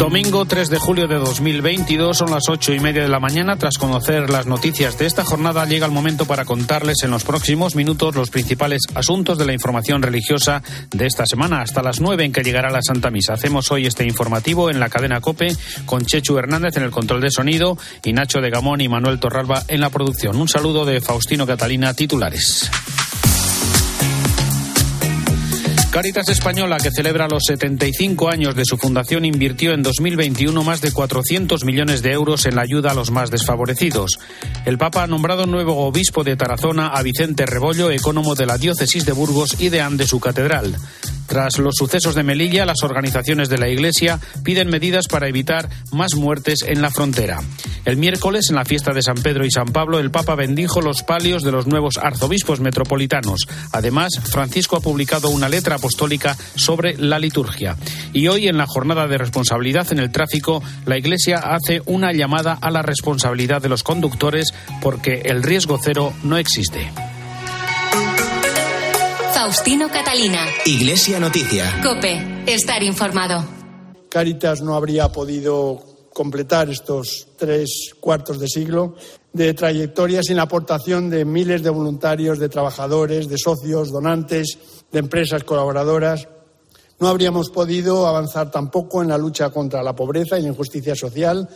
Domingo 3 de julio de 2022 son las ocho y media de la mañana. Tras conocer las noticias de esta jornada, llega el momento para contarles en los próximos minutos los principales asuntos de la información religiosa de esta semana, hasta las nueve en que llegará la Santa Misa. Hacemos hoy este informativo en la cadena Cope con Chechu Hernández en el control de sonido y Nacho de Gamón y Manuel Torralba en la producción. Un saludo de Faustino Catalina, titulares. Caritas Española, que celebra los 75 años de su fundación, invirtió en 2021 más de 400 millones de euros en la ayuda a los más desfavorecidos. El Papa ha nombrado nuevo obispo de Tarazona a Vicente Rebollo, ecónomo de la diócesis de Burgos y deán de su catedral. Tras los sucesos de Melilla, las organizaciones de la Iglesia piden medidas para evitar más muertes en la frontera. El miércoles, en la fiesta de San Pedro y San Pablo, el Papa bendijo los palios de los nuevos arzobispos metropolitanos. Además, Francisco ha publicado una letra apostólica sobre la liturgia. Y hoy, en la jornada de responsabilidad en el tráfico, la Iglesia hace una llamada a la responsabilidad de los conductores porque el riesgo cero no existe. Faustino Catalina. Iglesia Noticia. Cope, estar informado. Caritas no habría podido completar estos tres cuartos de siglo de trayectoria sin la aportación de miles de voluntarios, de trabajadores, de socios, donantes, de empresas colaboradoras. No habríamos podido avanzar tampoco en la lucha contra la pobreza y la injusticia social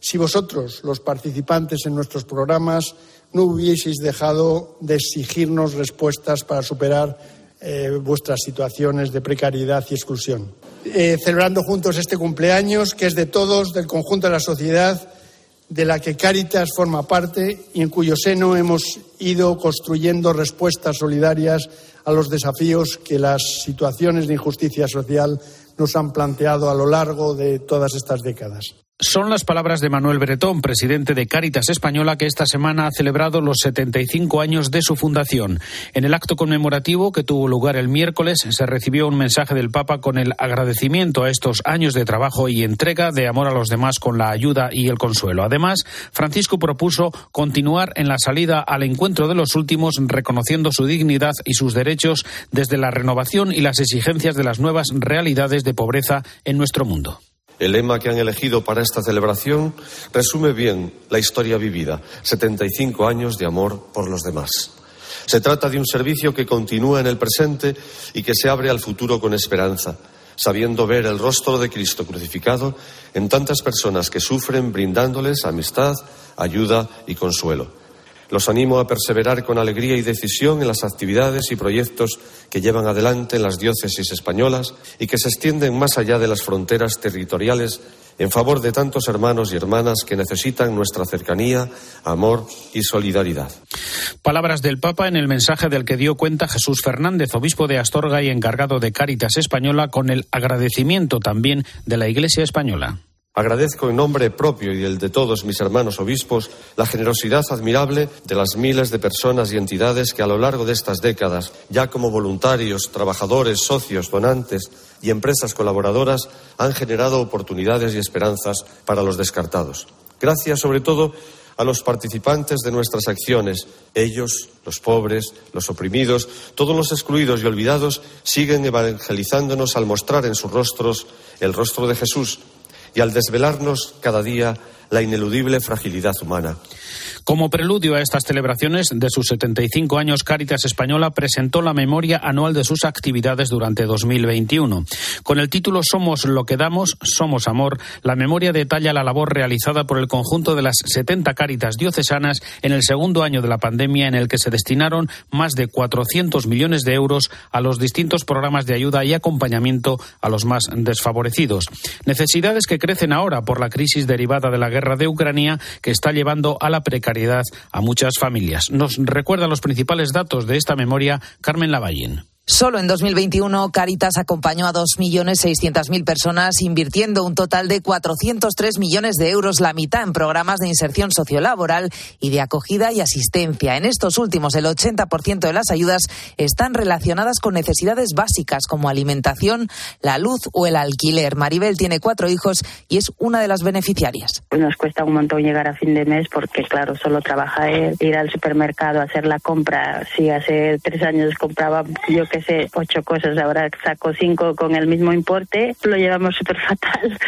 si vosotros, los participantes en nuestros programas, no hubieseis dejado de exigirnos respuestas para superar eh, vuestras situaciones de precariedad y exclusión. Eh, celebrando juntos este cumpleaños, que es de todos, del conjunto de la sociedad, de la que Cáritas forma parte y en cuyo seno hemos ido construyendo respuestas solidarias a los desafíos que las situaciones de injusticia social nos han planteado a lo largo de todas estas décadas. Son las palabras de Manuel Bretón, presidente de Cáritas Española, que esta semana ha celebrado los 75 años de su fundación. En el acto conmemorativo que tuvo lugar el miércoles se recibió un mensaje del Papa con el agradecimiento a estos años de trabajo y entrega de amor a los demás con la ayuda y el consuelo. Además, Francisco propuso continuar en la salida al encuentro de los últimos, reconociendo su dignidad y sus derechos desde la renovación y las exigencias de las nuevas realidades de pobreza en nuestro mundo. El lema que han elegido para esta celebración resume bien la historia vivida, 75 años de amor por los demás. Se trata de un servicio que continúa en el presente y que se abre al futuro con esperanza, sabiendo ver el rostro de Cristo crucificado en tantas personas que sufren, brindándoles amistad, ayuda y consuelo. Los animo a perseverar con alegría y decisión en las actividades y proyectos que llevan adelante en las diócesis españolas y que se extienden más allá de las fronteras territoriales en favor de tantos hermanos y hermanas que necesitan nuestra cercanía, amor y solidaridad. Palabras del Papa en el mensaje del que dio cuenta Jesús Fernández, obispo de Astorga y encargado de Cáritas Española, con el agradecimiento también de la Iglesia española. Agradezco en nombre propio y el de todos mis hermanos obispos la generosidad admirable de las miles de personas y entidades que a lo largo de estas décadas, ya como voluntarios, trabajadores, socios, donantes y empresas colaboradoras, han generado oportunidades y esperanzas para los descartados. Gracias sobre todo a los participantes de nuestras acciones. Ellos, los pobres, los oprimidos, todos los excluidos y olvidados, siguen evangelizándonos al mostrar en sus rostros el rostro de Jesús y al desvelarnos cada día la ineludible fragilidad humana. Como preludio a estas celebraciones de sus 75 años, Cáritas Española presentó la memoria anual de sus actividades durante 2021. Con el título Somos lo que damos, somos amor, la memoria detalla la labor realizada por el conjunto de las 70 Cáritas diocesanas en el segundo año de la pandemia en el que se destinaron más de 400 millones de euros a los distintos programas de ayuda y acompañamiento a los más desfavorecidos. Necesidades que crecen ahora por la crisis derivada de la guerra de Ucrania que está llevando a la precariedad a muchas familias. Nos recuerda los principales datos de esta memoria Carmen Lavallín. Solo en 2021, Caritas acompañó a 2.600.000 personas, invirtiendo un total de 403 millones de euros, la mitad en programas de inserción sociolaboral y de acogida y asistencia. En estos últimos, el 80% de las ayudas están relacionadas con necesidades básicas como alimentación, la luz o el alquiler. Maribel tiene cuatro hijos y es una de las beneficiarias. Nos cuesta un montón llegar a fin de mes porque, claro, solo trabaja él, ir al supermercado, hacer la compra. Si hace tres años compraba yo que ocho cosas, ahora saco cinco con el mismo importe, lo llevamos súper fatal.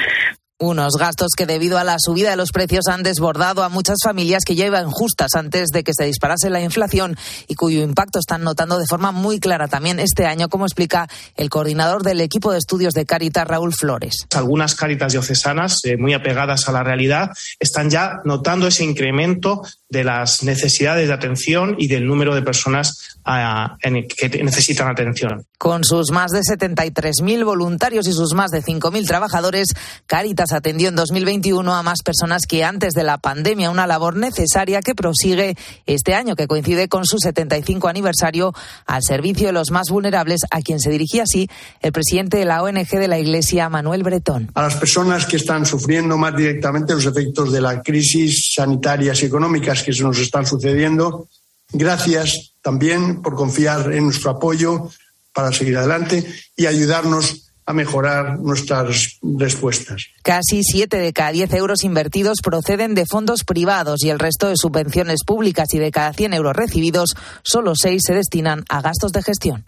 Unos gastos que debido a la subida de los precios han desbordado a muchas familias que ya iban justas antes de que se disparase la inflación y cuyo impacto están notando de forma muy clara también este año, como explica el coordinador del equipo de estudios de Caritas, Raúl Flores. Algunas Caritas diocesanas, eh, muy apegadas a la realidad, están ya notando ese incremento de las necesidades de atención y del número de personas ah, que necesitan atención. Con sus más de 73.000 voluntarios y sus más de 5.000 trabajadores, Caritas atendió en 2021 a más personas que antes de la pandemia, una labor necesaria que prosigue este año, que coincide con su 75 aniversario al servicio de los más vulnerables, a quien se dirigía así el presidente de la ONG de la Iglesia, Manuel Bretón. A las personas que están sufriendo más directamente los efectos de la crisis sanitarias y económicas que se nos están sucediendo. Gracias también por confiar en nuestro apoyo para seguir adelante y ayudarnos a mejorar nuestras respuestas. Casi siete de cada diez euros invertidos proceden de fondos privados y el resto de subvenciones públicas y de cada 100 euros recibidos, solo seis se destinan a gastos de gestión.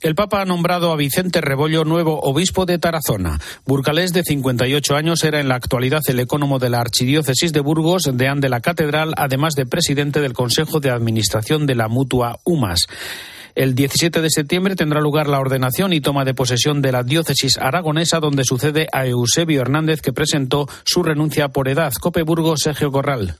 El Papa ha nombrado a Vicente Rebollo nuevo obispo de Tarazona. Burgalés, de 58 años, era en la actualidad el ecónomo de la Archidiócesis de Burgos, deán de la Catedral, además de presidente del Consejo de Administración de la Mutua UMAS. El 17 de septiembre tendrá lugar la ordenación y toma de posesión de la diócesis aragonesa, donde sucede a Eusebio Hernández, que presentó su renuncia por edad. Cope Burgos, Sergio Corral.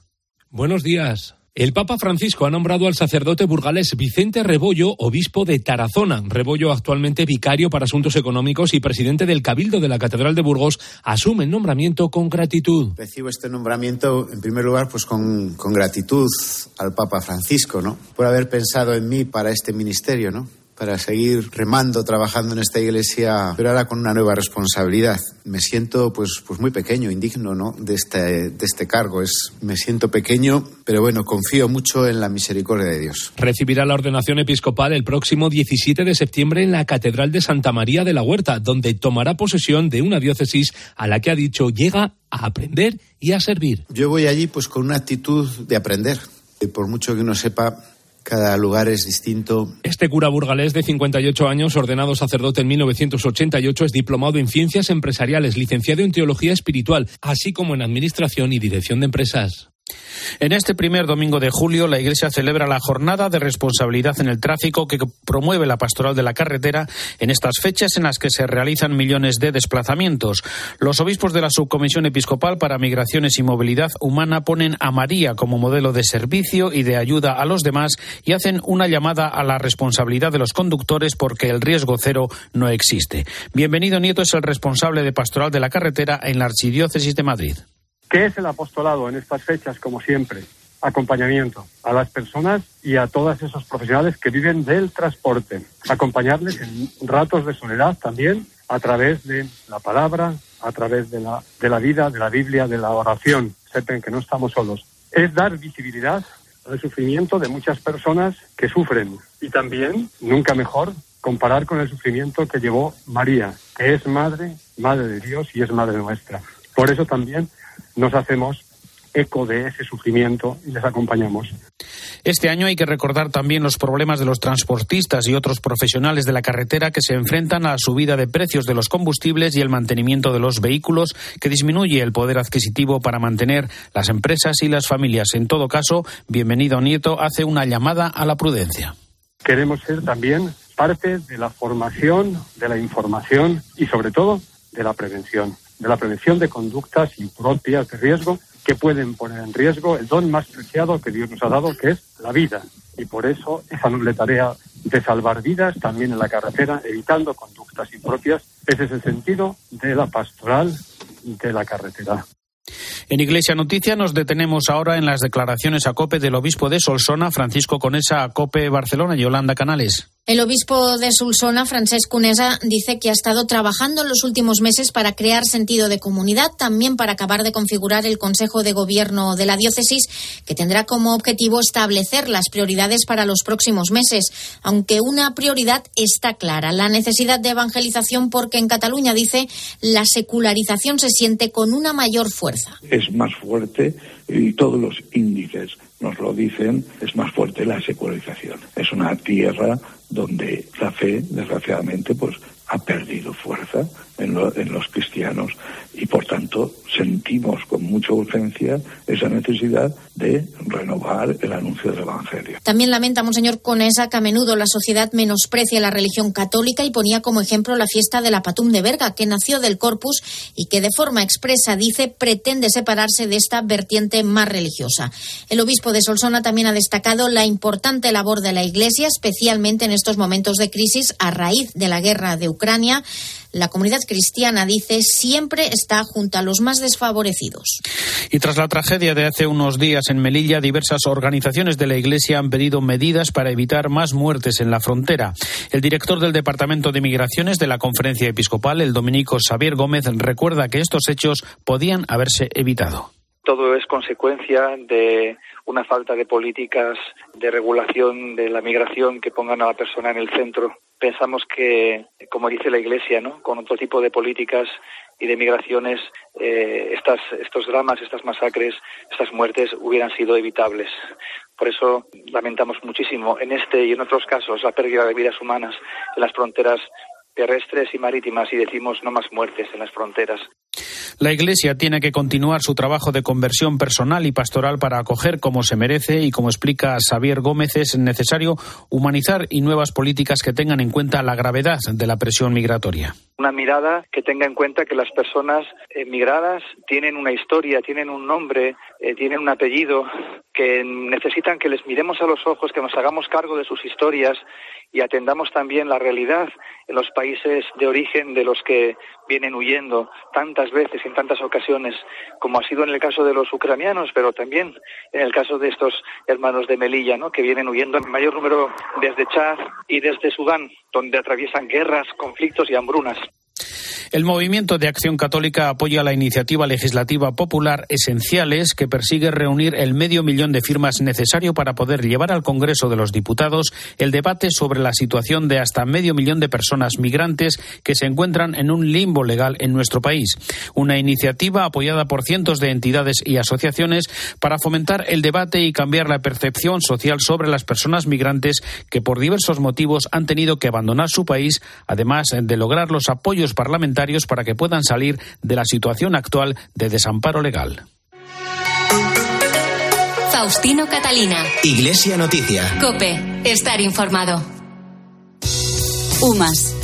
Buenos días. El Papa Francisco ha nombrado al sacerdote burgalés Vicente Rebollo obispo de Tarazona. Rebollo, actualmente vicario para asuntos económicos y presidente del Cabildo de la Catedral de Burgos, asume el nombramiento con gratitud. Recibo este nombramiento, en primer lugar, pues con, con gratitud al Papa Francisco, ¿no? Por haber pensado en mí para este ministerio, ¿no? Para seguir remando, trabajando en esta iglesia, pero ahora con una nueva responsabilidad. Me siento pues, pues muy pequeño, indigno ¿no? de, este, de este cargo. Es, me siento pequeño, pero bueno, confío mucho en la misericordia de Dios. Recibirá la ordenación episcopal el próximo 17 de septiembre en la Catedral de Santa María de la Huerta, donde tomará posesión de una diócesis a la que ha dicho llega a aprender y a servir. Yo voy allí pues con una actitud de aprender. Por mucho que uno sepa cada lugar es distinto. Este cura burgalés de 58 años, ordenado sacerdote en 1988, es diplomado en ciencias empresariales, licenciado en teología espiritual, así como en administración y dirección de empresas. En este primer domingo de julio, la Iglesia celebra la jornada de responsabilidad en el tráfico que promueve la pastoral de la carretera en estas fechas en las que se realizan millones de desplazamientos. Los obispos de la Subcomisión Episcopal para Migraciones y Movilidad Humana ponen a María como modelo de servicio y de ayuda a los demás y hacen una llamada a la responsabilidad de los conductores porque el riesgo cero no existe. Bienvenido Nieto es el responsable de pastoral de la carretera en la Archidiócesis de Madrid. ¿Qué es el apostolado en estas fechas, como siempre? Acompañamiento a las personas y a todos esos profesionales que viven del transporte. Acompañarles en ratos de soledad también a través de la palabra, a través de la, de la vida, de la Biblia, de la oración. Sepan que no estamos solos. Es dar visibilidad al sufrimiento de muchas personas que sufren. Y también, nunca mejor, comparar con el sufrimiento que llevó María, que es madre, madre de Dios y es madre nuestra. Por eso también nos hacemos eco de ese sufrimiento y les acompañamos. Este año hay que recordar también los problemas de los transportistas y otros profesionales de la carretera que se enfrentan a la subida de precios de los combustibles y el mantenimiento de los vehículos, que disminuye el poder adquisitivo para mantener las empresas y las familias. En todo caso, bienvenido Nieto hace una llamada a la prudencia. Queremos ser también parte de la formación, de la información y sobre todo de la prevención de la prevención de conductas impropias de riesgo que pueden poner en riesgo el don más preciado que Dios nos ha dado, que es la vida. Y por eso esa noble tarea de salvar vidas también en la carretera, evitando conductas impropias, ese es el sentido de la pastoral de la carretera. En Iglesia Noticia nos detenemos ahora en las declaraciones a COPE del obispo de Solsona, Francisco Conesa, a COPE Barcelona y Yolanda Canales. El obispo de Sulsona, Francesc Cunesa, dice que ha estado trabajando en los últimos meses para crear sentido de comunidad, también para acabar de configurar el Consejo de Gobierno de la diócesis, que tendrá como objetivo establecer las prioridades para los próximos meses. Aunque una prioridad está clara, la necesidad de evangelización, porque en Cataluña, dice, la secularización se siente con una mayor fuerza. Es más fuerte y todos los índices nos lo dicen, es más fuerte la secularización. Es una tierra donde la fe, desgraciadamente, pues ha perdido fuerza en, los cristianos y por tanto sentimos con mucha urgencia esa necesidad de renovar el anuncio del Evangelio. También lamenta Monseñor Conesa que a menudo la sociedad menosprecia la religión católica y ponía como ejemplo la fiesta de la Patum de Berga, que nació del Corpus y que de forma expresa, dice, pretende separarse de esta vertiente más religiosa. El obispo de Solsona también ha destacado la importante labor de la Iglesia, especialmente en estos momentos de crisis a raíz de la guerra de Ucrania. La comunidad cristiana, dice, siempre está junto a los más desfavorecidos. Y tras la tragedia de hace unos días en Melilla, diversas organizaciones de la Iglesia han pedido medidas para evitar más muertes en la frontera. El director del Departamento de Migraciones de la Conferencia Episcopal, el dominico Xavier Gómez, recuerda que estos hechos podían haberse evitado. Todo es consecuencia de una falta de políticas de regulación de la migración que pongan a la persona en el centro pensamos que, como dice la Iglesia, ¿no? con otro tipo de políticas y de migraciones, eh, estas, estos dramas, estas masacres, estas muertes hubieran sido evitables. Por eso lamentamos muchísimo en este y en otros casos la pérdida de vidas humanas en las fronteras terrestres y marítimas y decimos no más muertes en las fronteras. La Iglesia tiene que continuar su trabajo de conversión personal y pastoral para acoger como se merece y como explica Xavier Gómez es necesario humanizar y nuevas políticas que tengan en cuenta la gravedad de la presión migratoria. Una mirada que tenga en cuenta que las personas emigradas tienen una historia, tienen un nombre, eh, tienen un apellido, que necesitan que les miremos a los ojos, que nos hagamos cargo de sus historias y atendamos también la realidad en los países de origen de los que vienen huyendo tantas veces y en tantas ocasiones, como ha sido en el caso de los ucranianos, pero también en el caso de estos hermanos de Melilla, ¿no? que vienen huyendo en mayor número desde Chad y desde Sudán, donde atraviesan guerras, conflictos y hambrunas. El Movimiento de Acción Católica apoya la iniciativa legislativa popular Esenciales que persigue reunir el medio millón de firmas necesario para poder llevar al Congreso de los Diputados el debate sobre la situación de hasta medio millón de personas migrantes que se encuentran en un limbo legal en nuestro país. Una iniciativa apoyada por cientos de entidades y asociaciones para fomentar el debate y cambiar la percepción social sobre las personas migrantes que por diversos motivos han tenido que abandonar su país, además de lograr los apoyos parlamentarios para que puedan salir de la situación actual de desamparo legal. Faustino Catalina. Iglesia Noticia. Cope. Estar informado. UMAS.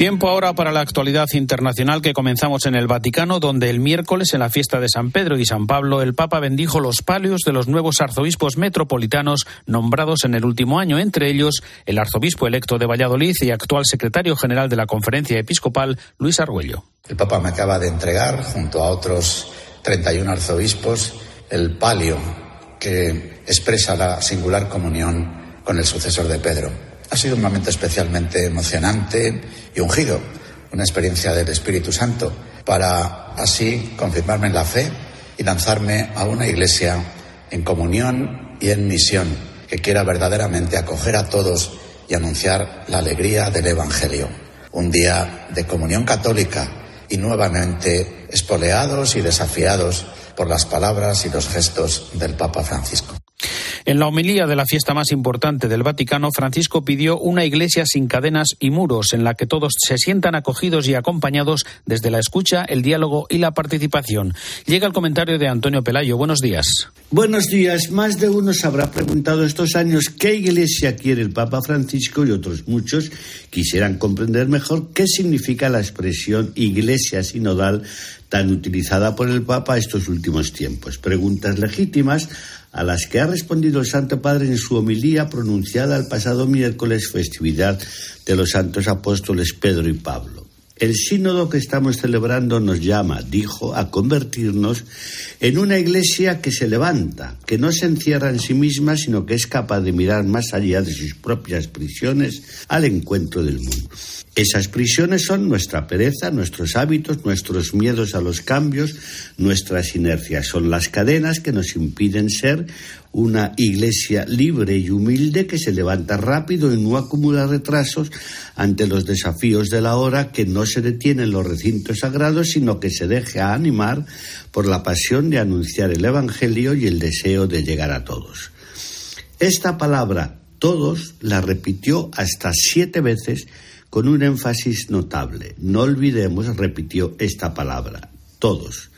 Tiempo ahora para la actualidad internacional que comenzamos en el Vaticano, donde el miércoles, en la fiesta de San Pedro y San Pablo, el Papa bendijo los palios de los nuevos arzobispos metropolitanos nombrados en el último año, entre ellos el arzobispo electo de Valladolid y actual secretario general de la Conferencia Episcopal, Luis Argüello. El Papa me acaba de entregar, junto a otros 31 arzobispos, el palio que expresa la singular comunión con el sucesor de Pedro. Ha sido un momento especialmente emocionante y ungido, una experiencia del Espíritu Santo, para así confirmarme en la fe y lanzarme a una iglesia en comunión y en misión que quiera verdaderamente acoger a todos y anunciar la alegría del Evangelio. Un día de comunión católica y nuevamente espoleados y desafiados por las palabras y los gestos del Papa Francisco. En la homilía de la fiesta más importante del Vaticano, Francisco pidió una iglesia sin cadenas y muros, en la que todos se sientan acogidos y acompañados desde la escucha, el diálogo y la participación. Llega el comentario de Antonio Pelayo. Buenos días. Buenos días. Más de uno se habrá preguntado estos años qué iglesia quiere el Papa Francisco y otros muchos quisieran comprender mejor qué significa la expresión iglesia sinodal tan utilizada por el Papa estos últimos tiempos. Preguntas legítimas a las que ha respondido el Santo Padre en su homilía pronunciada el pasado miércoles, festividad de los santos apóstoles Pedro y Pablo. El sínodo que estamos celebrando nos llama, dijo, a convertirnos en una iglesia que se levanta, que no se encierra en sí misma, sino que es capaz de mirar más allá de sus propias prisiones al encuentro del mundo. Esas prisiones son nuestra pereza, nuestros hábitos, nuestros miedos a los cambios, nuestras inercias. Son las cadenas que nos impiden ser una iglesia libre y humilde que se levanta rápido y no acumula retrasos ante los desafíos de la hora, que no se detiene en los recintos sagrados, sino que se deja animar por la pasión de anunciar el Evangelio y el deseo de llegar a todos. Esta palabra, todos, la repitió hasta siete veces con un énfasis notable. No olvidemos, repitió esta palabra, todos.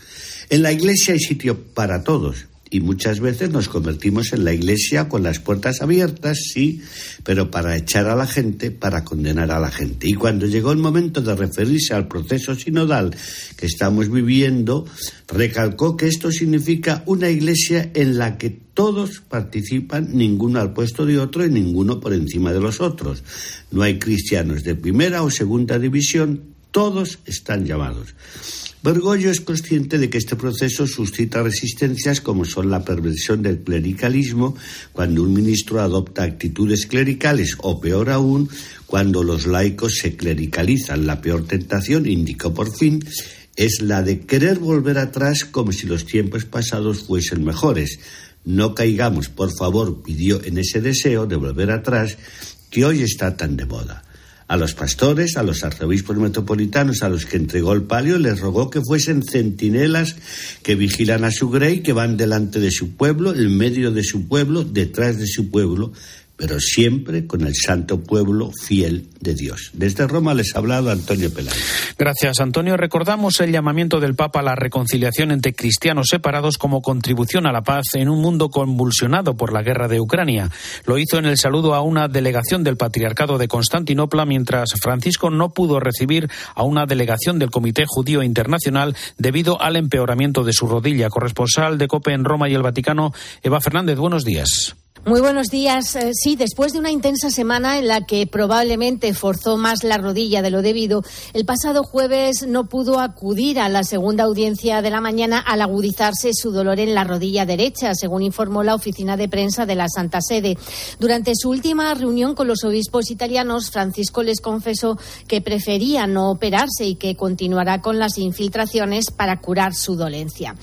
En la iglesia hay sitio para todos y muchas veces nos convertimos en la iglesia con las puertas abiertas, sí, pero para echar a la gente, para condenar a la gente. Y cuando llegó el momento de referirse al proceso sinodal que estamos viviendo, recalcó que esto significa una iglesia en la que todos participan, ninguno al puesto de otro y ninguno por encima de los otros. No hay cristianos de primera o segunda división, todos están llamados. Bergoglio es consciente de que este proceso suscita resistencias como son la perversión del clericalismo, cuando un ministro adopta actitudes clericales, o peor aún, cuando los laicos se clericalizan. La peor tentación, indicó por fin, es la de querer volver atrás como si los tiempos pasados fuesen mejores. No caigamos, por favor, pidió en ese deseo de volver atrás que hoy está tan de moda. A los pastores, a los arzobispos metropolitanos a los que entregó el palio, les rogó que fuesen centinelas que vigilan a su grey, que van delante de su pueblo, en medio de su pueblo, detrás de su pueblo, pero siempre con el santo pueblo fiel de Dios. Desde Roma les ha hablado Antonio Pelayo. Gracias, Antonio. Recordamos el llamamiento del Papa a la reconciliación entre cristianos separados como contribución a la paz en un mundo convulsionado por la guerra de Ucrania. Lo hizo en el saludo a una delegación del Patriarcado de Constantinopla, mientras Francisco no pudo recibir a una delegación del Comité Judío Internacional debido al empeoramiento de su rodilla. Corresponsal de COPE en Roma y el Vaticano, Eva Fernández, buenos días. Muy buenos días. Eh, sí, después de una intensa semana en la que probablemente forzó más la rodilla de lo debido, el pasado jueves no pudo acudir a la segunda audiencia de la mañana al agudizarse su dolor en la rodilla derecha, según informó la oficina de prensa de la Santa Sede. Durante su última reunión con los obispos italianos, Francisco les confesó que prefería no operarse y que continuará con las infiltraciones para curar su dolencia.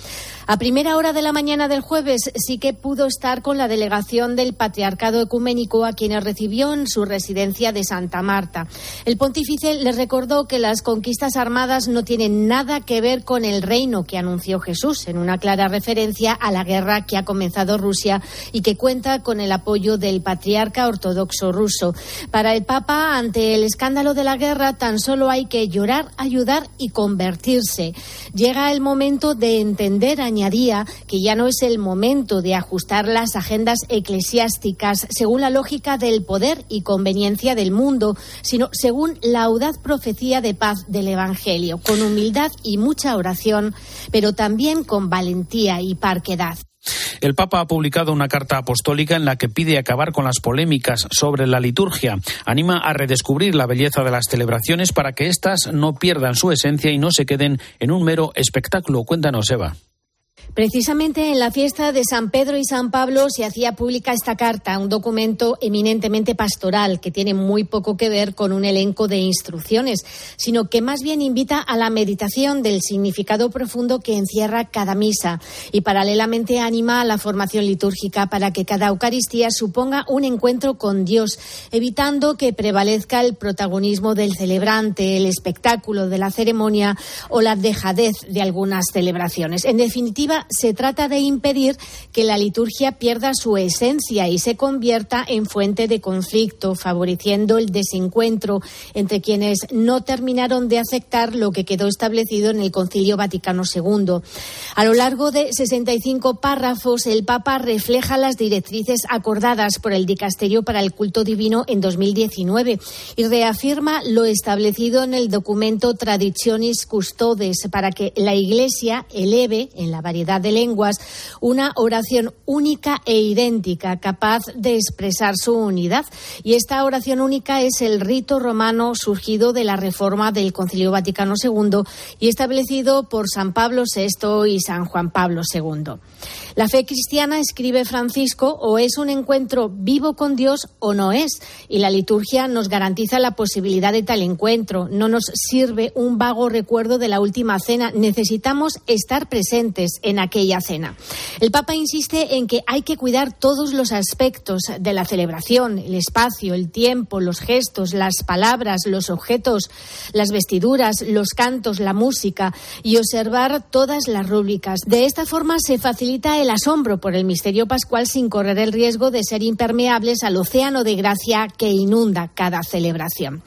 A primera hora de la mañana del jueves sí que pudo estar con la delegación del Patriarcado Ecuménico a quienes recibió en su residencia de Santa Marta. El pontífice les recordó que las conquistas armadas no tienen nada que ver con el reino que anunció Jesús, en una clara referencia a la guerra que ha comenzado Rusia y que cuenta con el apoyo del patriarca ortodoxo ruso. Para el Papa, ante el escándalo de la guerra, tan solo hay que llorar, ayudar y convertirse. Llega el momento de entender, añadía que ya no es el momento de ajustar las agendas eclesiásticas según la lógica del poder y conveniencia del mundo, sino según la audaz profecía de paz del Evangelio, con humildad y mucha oración, pero también con valentía y parquedad. El Papa ha publicado una carta apostólica en la que pide acabar con las polémicas sobre la liturgia. Anima a redescubrir la belleza de las celebraciones para que éstas no pierdan su esencia y no se queden en un mero espectáculo. Cuéntanos, Eva. Precisamente en la fiesta de San Pedro y San Pablo se hacía pública esta carta, un documento eminentemente pastoral que tiene muy poco que ver con un elenco de instrucciones, sino que más bien invita a la meditación del significado profundo que encierra cada misa y paralelamente anima a la formación litúrgica para que cada Eucaristía suponga un encuentro con Dios, evitando que prevalezca el protagonismo del celebrante, el espectáculo de la ceremonia o la dejadez de algunas celebraciones. En definitiva, se trata de impedir que la liturgia pierda su esencia y se convierta en fuente de conflicto, favoreciendo el desencuentro entre quienes no terminaron de aceptar lo que quedó establecido en el Concilio Vaticano II. A lo largo de 65 párrafos, el Papa refleja las directrices acordadas por el Dicasterio para el Culto Divino en 2019 y reafirma lo establecido en el documento Traditionis Custodes para que la Iglesia eleve, en la variedad de lenguas, una oración única e idéntica, capaz de expresar su unidad. Y esta oración única es el rito romano surgido de la reforma del Concilio Vaticano II y establecido por San Pablo VI y San Juan Pablo II. La fe cristiana, escribe Francisco, o es un encuentro vivo con Dios o no es. Y la liturgia nos garantiza la posibilidad de tal encuentro. No nos sirve un vago recuerdo de la última cena. Necesitamos estar presentes en aquella cena. El Papa insiste en que hay que cuidar todos los aspectos de la celebración, el espacio, el tiempo, los gestos, las palabras, los objetos, las vestiduras, los cantos, la música y observar todas las rúbricas. De esta forma se facilita el asombro por el misterio pascual sin correr el riesgo de ser impermeables al océano de gracia que inunda cada celebración.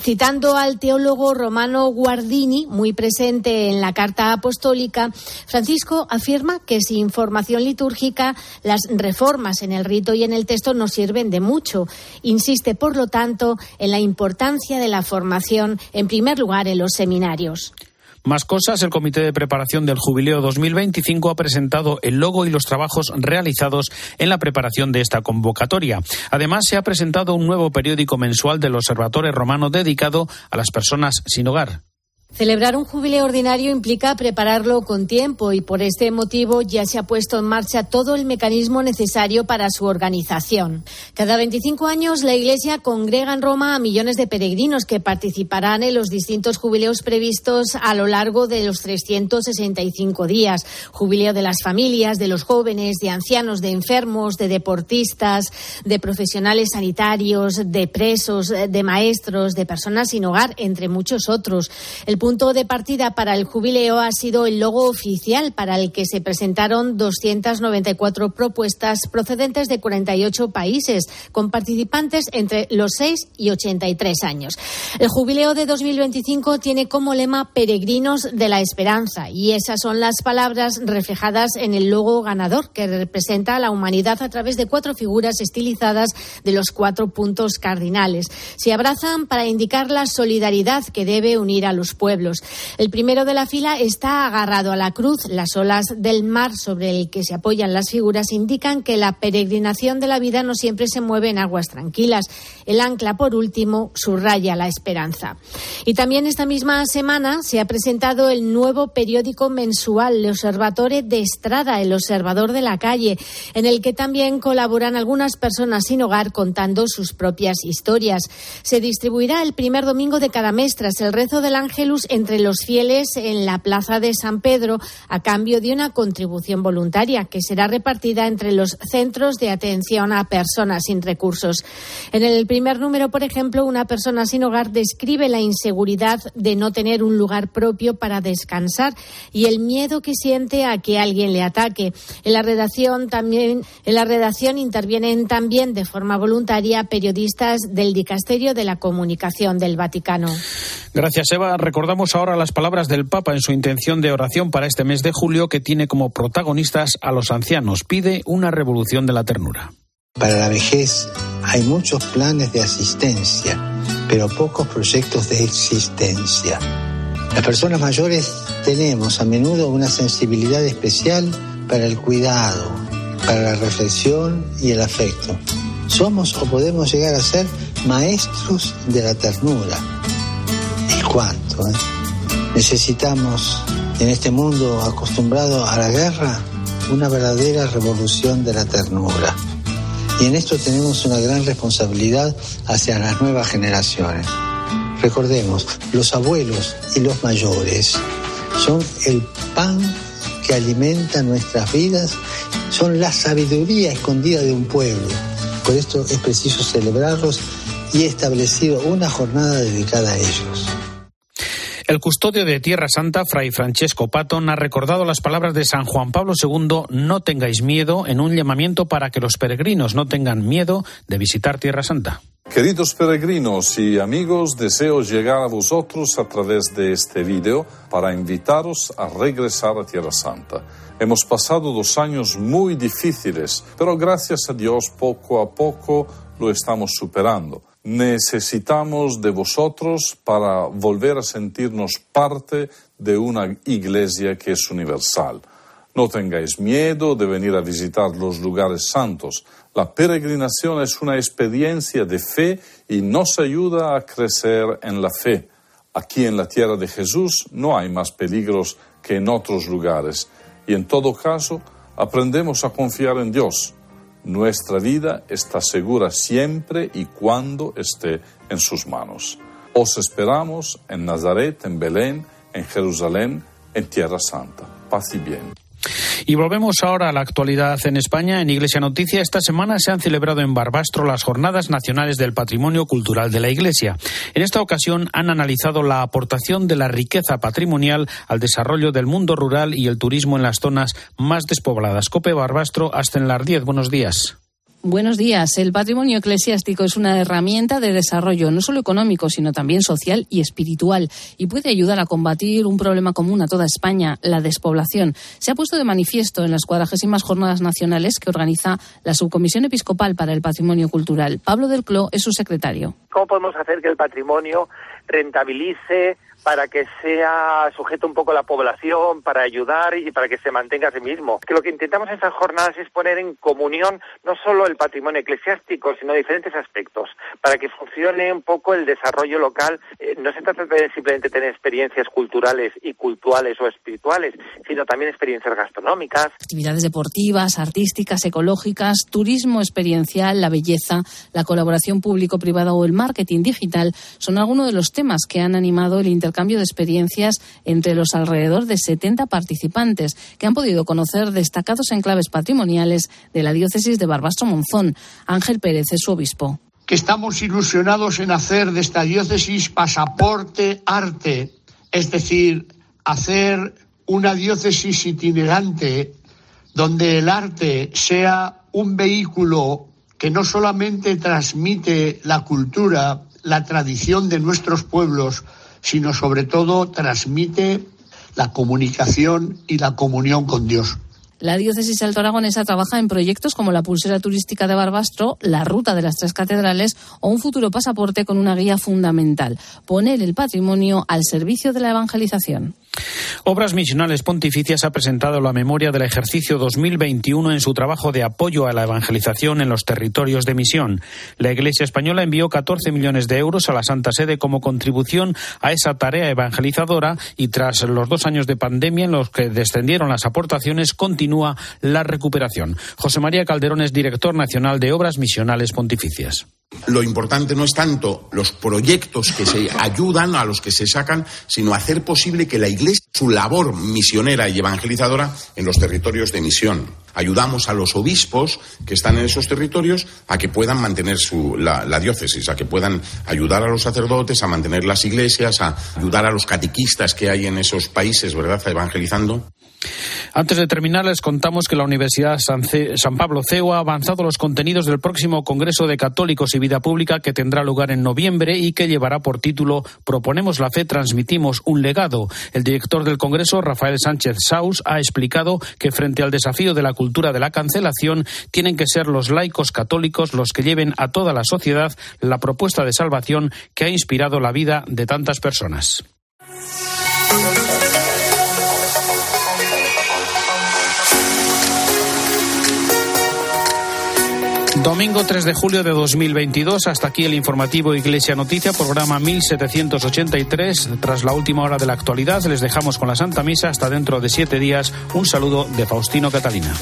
Citando al teólogo romano Guardini, muy presente en la carta apostólica, Francisco afirma que sin formación litúrgica las reformas en el rito y en el texto no sirven de mucho. Insiste, por lo tanto, en la importancia de la formación, en primer lugar, en los seminarios. Más cosas, el Comité de Preparación del Jubileo 2025 ha presentado el logo y los trabajos realizados en la preparación de esta convocatoria. Además, se ha presentado un nuevo periódico mensual del Observatorio Romano dedicado a las personas sin hogar. Celebrar un jubileo ordinario implica prepararlo con tiempo y por este motivo ya se ha puesto en marcha todo el mecanismo necesario para su organización. Cada 25 años la Iglesia congrega en Roma a millones de peregrinos que participarán en los distintos jubileos previstos a lo largo de los 365 días. Jubileo de las familias, de los jóvenes, de ancianos, de enfermos, de deportistas, de profesionales sanitarios, de presos, de maestros, de personas sin hogar, entre muchos otros. Punto de partida para el jubileo ha sido el logo oficial para el que se presentaron 294 propuestas procedentes de 48 países, con participantes entre los 6 y 83 años. El jubileo de 2025 tiene como lema Peregrinos de la Esperanza y esas son las palabras reflejadas en el logo ganador que representa a la humanidad a través de cuatro figuras estilizadas de los cuatro puntos cardinales. Se abrazan para indicar la solidaridad que debe unir a los pueblos El primero de la fila está agarrado a la cruz. Las olas del mar sobre el que se apoyan las figuras indican que la peregrinación de la vida no siempre se mueve en aguas tranquilas. El ancla, por último, subraya la esperanza. Y también esta misma semana se ha presentado el nuevo periódico mensual, El Observatore de Estrada, el observador de la calle, en el que también colaboran algunas personas sin hogar contando sus propias historias. Se distribuirá el primer domingo de cada mes tras el rezo del Ángelus entre los fieles en la Plaza de San Pedro a cambio de una contribución voluntaria que será repartida entre los centros de atención a personas sin recursos. En el primer número, por ejemplo, una persona sin hogar describe la inseguridad de no tener un lugar propio para descansar y el miedo que siente a que alguien le ataque. En la redacción también en la redacción intervienen también de forma voluntaria periodistas del Dicasterio de la Comunicación del Vaticano. Gracias, Eva. Recordamos ahora las palabras del Papa en su intención de oración para este mes de julio que tiene como protagonistas a los ancianos. Pide una revolución de la ternura. Para la vejez hay muchos planes de asistencia, pero pocos proyectos de existencia. Las personas mayores tenemos a menudo una sensibilidad especial para el cuidado, para la reflexión y el afecto. Somos o podemos llegar a ser maestros de la ternura cuánto. Eh? Necesitamos, en este mundo acostumbrado a la guerra, una verdadera revolución de la ternura. Y en esto tenemos una gran responsabilidad hacia las nuevas generaciones. Recordemos, los abuelos y los mayores son el pan que alimenta nuestras vidas, son la sabiduría escondida de un pueblo. Por esto es preciso celebrarlos y he establecido una jornada dedicada a ellos. El custodio de Tierra Santa, Fray Francesco Patton, ha recordado las palabras de San Juan Pablo II, no tengáis miedo, en un llamamiento para que los peregrinos no tengan miedo de visitar Tierra Santa. Queridos peregrinos y amigos, deseo llegar a vosotros a través de este vídeo para invitaros a regresar a Tierra Santa. Hemos pasado dos años muy difíciles, pero gracias a Dios poco a poco lo estamos superando necesitamos de vosotros para volver a sentirnos parte de una iglesia que es universal. No tengáis miedo de venir a visitar los lugares santos. La peregrinación es una experiencia de fe y nos ayuda a crecer en la fe. Aquí en la tierra de Jesús no hay más peligros que en otros lugares y en todo caso aprendemos a confiar en Dios nuestra vida está segura siempre y cuando esté en sus manos. Os esperamos en Nazaret, en Belén, en Jerusalén, en Tierra Santa. Paz y bien. Y volvemos ahora a la actualidad en España. En Iglesia Noticia, esta semana se han celebrado en Barbastro las Jornadas Nacionales del Patrimonio Cultural de la Iglesia. En esta ocasión han analizado la aportación de la riqueza patrimonial al desarrollo del mundo rural y el turismo en las zonas más despobladas. Cope Barbastro, hasta en las 10. Buenos días. Buenos días. El patrimonio eclesiástico es una herramienta de desarrollo no solo económico, sino también social y espiritual y puede ayudar a combatir un problema común a toda España, la despoblación. Se ha puesto de manifiesto en las cuadragésimas jornadas nacionales que organiza la Subcomisión Episcopal para el Patrimonio Cultural. Pablo del Cló es su secretario. ¿Cómo podemos hacer que el patrimonio rentabilice para que sea sujeto un poco a la población, para ayudar y para que se mantenga a sí mismo. Que lo que intentamos en estas jornadas es poner en comunión no solo el patrimonio eclesiástico, sino diferentes aspectos, para que funcione un poco el desarrollo local. Eh, no se trata de simplemente tener experiencias culturales y cultuales o espirituales, sino también experiencias gastronómicas. Actividades deportivas, artísticas, ecológicas, turismo experiencial, la belleza, la colaboración público-privada o el marketing digital son algunos de los temas que han animado el intercambio cambio de experiencias entre los alrededor de 70 participantes que han podido conocer destacados enclaves patrimoniales de la diócesis de Barbastro Monzón. Ángel Pérez es su obispo. Que estamos ilusionados en hacer de esta diócesis pasaporte arte, es decir, hacer una diócesis itinerante donde el arte sea un vehículo que no solamente transmite la cultura, la tradición de nuestros pueblos, sino sobre todo transmite la comunicación y la comunión con Dios. La diócesis alto aragonesa trabaja en proyectos como la pulsera turística de Barbastro, la ruta de las tres catedrales o un futuro pasaporte con una guía fundamental, poner el patrimonio al servicio de la evangelización. Obras Misionales Pontificias ha presentado la memoria del ejercicio 2021 en su trabajo de apoyo a la evangelización en los territorios de misión. La Iglesia Española envió 14 millones de euros a la Santa Sede como contribución a esa tarea evangelizadora y tras los dos años de pandemia en los que descendieron las aportaciones, continúa la recuperación. José María Calderón es director nacional de Obras Misionales Pontificias. Lo importante no es tanto los proyectos que se ayudan, a los que se sacan, sino hacer posible que la Iglesia, su labor misionera y evangelizadora en los territorios de misión. Ayudamos a los obispos que están en esos territorios a que puedan mantener su, la, la diócesis, a que puedan ayudar a los sacerdotes a mantener las iglesias, a ayudar a los catequistas que hay en esos países, ¿verdad?, evangelizando. Antes de terminar, les contamos que la Universidad San, Pablo CEU ha avanzado los contenidos del próximo Congreso de Católicos y Vida Pública que tendrá lugar en noviembre y que llevará por título Proponemos la fe, transmitimos un legado. El director del Congreso, Rafael Sánchez Saus, ha explicado que frente al desafío de la cultura de la cancelación, tienen que ser los laicos católicos los que lleven a toda la sociedad la propuesta de salvación que ha inspirado la vida de tantas personas. Domingo 3 de julio de 2022, hasta aquí el informativo Iglesia Noticia, programa 1783. Tras la última hora de la actualidad, les dejamos con la Santa Misa hasta dentro de siete días. Un saludo de Faustino Catalina.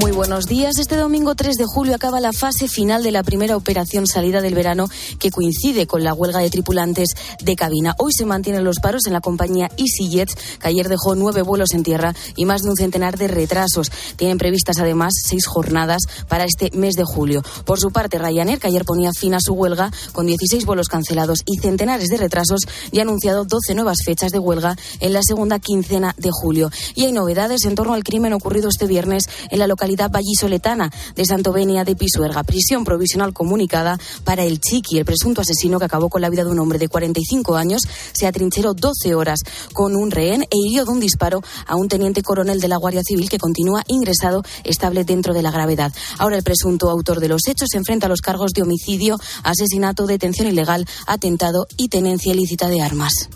Muy buenos días. Este domingo 3 de julio acaba la fase final de la primera operación salida del verano que coincide con la huelga de tripulantes de cabina. Hoy se mantienen los paros en la compañía EasyJet, que ayer dejó nueve vuelos en tierra y más de un centenar de retrasos. Tienen previstas además seis jornadas para este mes de julio. Por su parte, Ryanair, que ayer ponía fin a su huelga con 16 vuelos cancelados y centenares de retrasos, ya ha anunciado 12 nuevas fechas de huelga en la segunda quincena de julio. Y hay novedades en torno al crimen ocurrido este viernes en la localidad vallisoletana de Santovenia de Pisuerga. Prisión provisional comunicada para el Chiqui, el presunto asesino que acabó con la vida de un hombre de 45 años, se atrincheró 12 horas con un rehén e hirió de un disparo a un teniente coronel de la Guardia Civil que continúa ingresado estable dentro de la gravedad. Ahora el presunto autor de los hechos se enfrenta a los cargos de homicidio, asesinato, detención ilegal, atentado y tenencia ilícita de armas.